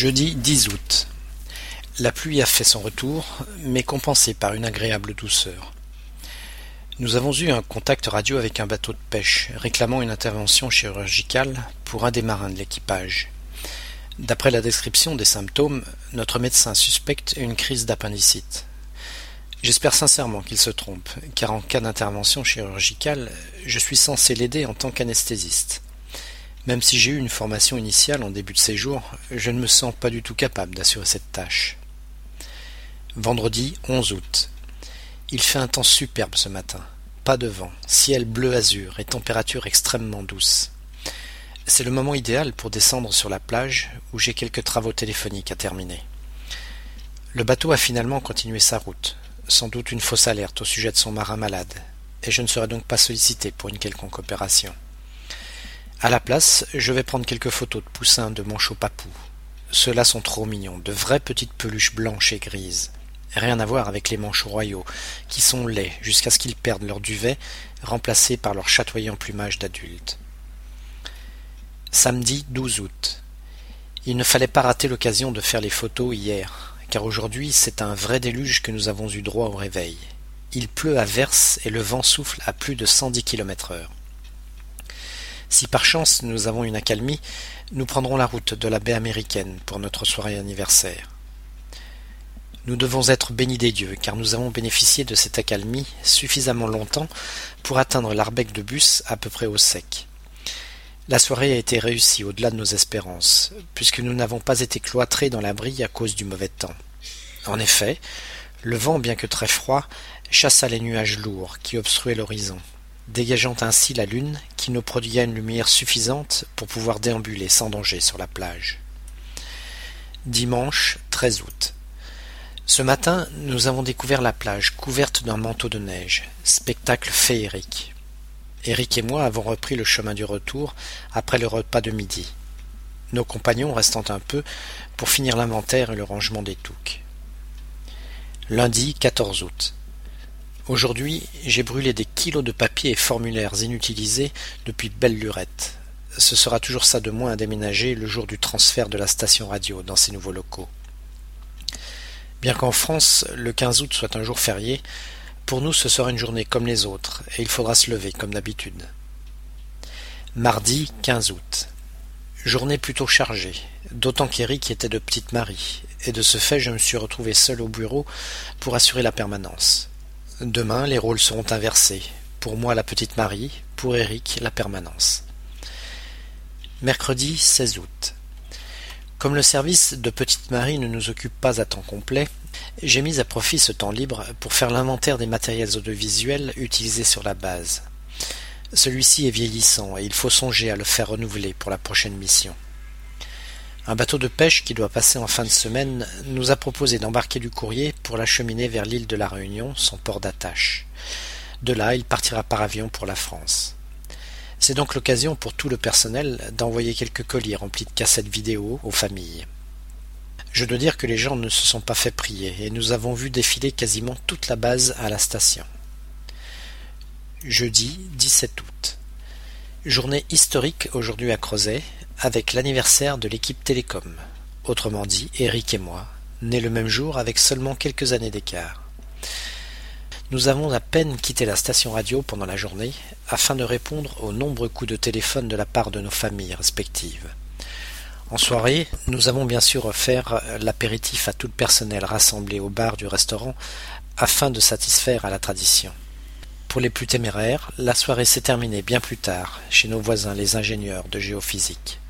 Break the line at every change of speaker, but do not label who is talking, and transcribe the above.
Jeudi 10 août. La pluie a fait son retour, mais compensée par une agréable douceur. Nous avons eu un contact radio avec un bateau de pêche réclamant une intervention chirurgicale pour un des marins de l'équipage. D'après la description des symptômes, notre médecin suspecte une crise d'appendicite. J'espère sincèrement qu'il se trompe, car en cas d'intervention chirurgicale, je suis censé l'aider en tant qu'anesthésiste. Même si j'ai eu une formation initiale en début de séjour, je ne me sens pas du tout capable d'assurer cette tâche. Vendredi 11 août. Il fait un temps superbe ce matin. Pas de vent, ciel bleu azur et température extrêmement douce. C'est le moment idéal pour descendre sur la plage où j'ai quelques travaux téléphoniques à terminer. Le bateau a finalement continué sa route, sans doute une fausse alerte au sujet de son marin malade, et je ne serai donc pas sollicité pour une quelconque opération. À la place, je vais prendre quelques photos de poussins de manchots papous. Ceux-là sont trop mignons, de vraies petites peluches blanches et grises. Rien à voir avec les manchots royaux, qui sont laids jusqu'à ce qu'ils perdent leur duvet, remplacés par leur chatoyant plumage d'adultes. Samedi 12 août. Il ne fallait pas rater l'occasion de faire les photos hier, car aujourd'hui c'est un vrai déluge que nous avons eu droit au réveil. Il pleut à verse et le vent souffle à plus de cent dix kilomètres heure. Si par chance nous avons une accalmie, nous prendrons la route de la baie américaine pour notre soirée anniversaire. Nous devons être bénis des dieux, car nous avons bénéficié de cette accalmie suffisamment longtemps pour atteindre l'arbec de bus à peu près au sec. La soirée a été réussie au-delà de nos espérances, puisque nous n'avons pas été cloîtrés dans l'abri à cause du mauvais temps. En effet, le vent, bien que très froid, chassa les nuages lourds qui obstruaient l'horizon, dégageant ainsi la lune qui nous prodigua une lumière suffisante pour pouvoir déambuler sans danger sur la plage. Dimanche 13 août. Ce matin, nous avons découvert la plage couverte d'un manteau de neige, spectacle féerique. Eric et moi avons repris le chemin du retour après le repas de midi, nos compagnons restant un peu pour finir l'inventaire et le rangement des touques. Lundi 14 août. Aujourd'hui, j'ai brûlé des kilos de papier et formulaires inutilisés depuis belle lurette. Ce sera toujours ça de moins à déménager le jour du transfert de la station radio dans ces nouveaux locaux. Bien qu'en France, le 15 août soit un jour férié, pour nous ce sera une journée comme les autres, et il faudra se lever comme d'habitude. Mardi 15 août. Journée plutôt chargée, d'autant qu'Eric était de petite Marie, et de ce fait je me suis retrouvé seul au bureau pour assurer la permanence. Demain, les rôles seront inversés. Pour moi, la petite Marie, pour Eric, la permanence. Mercredi 16 août. Comme le service de Petite Marie ne nous occupe pas à temps complet, j'ai mis à profit ce temps libre pour faire l'inventaire des matériels audiovisuels utilisés sur la base. Celui-ci est vieillissant et il faut songer à le faire renouveler pour la prochaine mission. Un bateau de pêche qui doit passer en fin de semaine nous a proposé d'embarquer du courrier pour l'acheminer vers l'île de la Réunion, son port d'attache. De là, il partira par avion pour la France. C'est donc l'occasion pour tout le personnel d'envoyer quelques colis remplis de cassettes vidéo aux familles. Je dois dire que les gens ne se sont pas fait prier et nous avons vu défiler quasiment toute la base à la station. Jeudi 17 août. Journée historique aujourd'hui à Crozet, avec l'anniversaire de l'équipe Télécom, autrement dit Eric et moi, nés le même jour avec seulement quelques années d'écart. Nous avons à peine quitté la station radio pendant la journée afin de répondre aux nombreux coups de téléphone de la part de nos familles respectives. En soirée, nous avons bien sûr offert l'apéritif à tout le personnel rassemblé au bar du restaurant afin de satisfaire à la tradition. Pour les plus téméraires, la soirée s'est terminée bien plus tard chez nos voisins les ingénieurs de géophysique.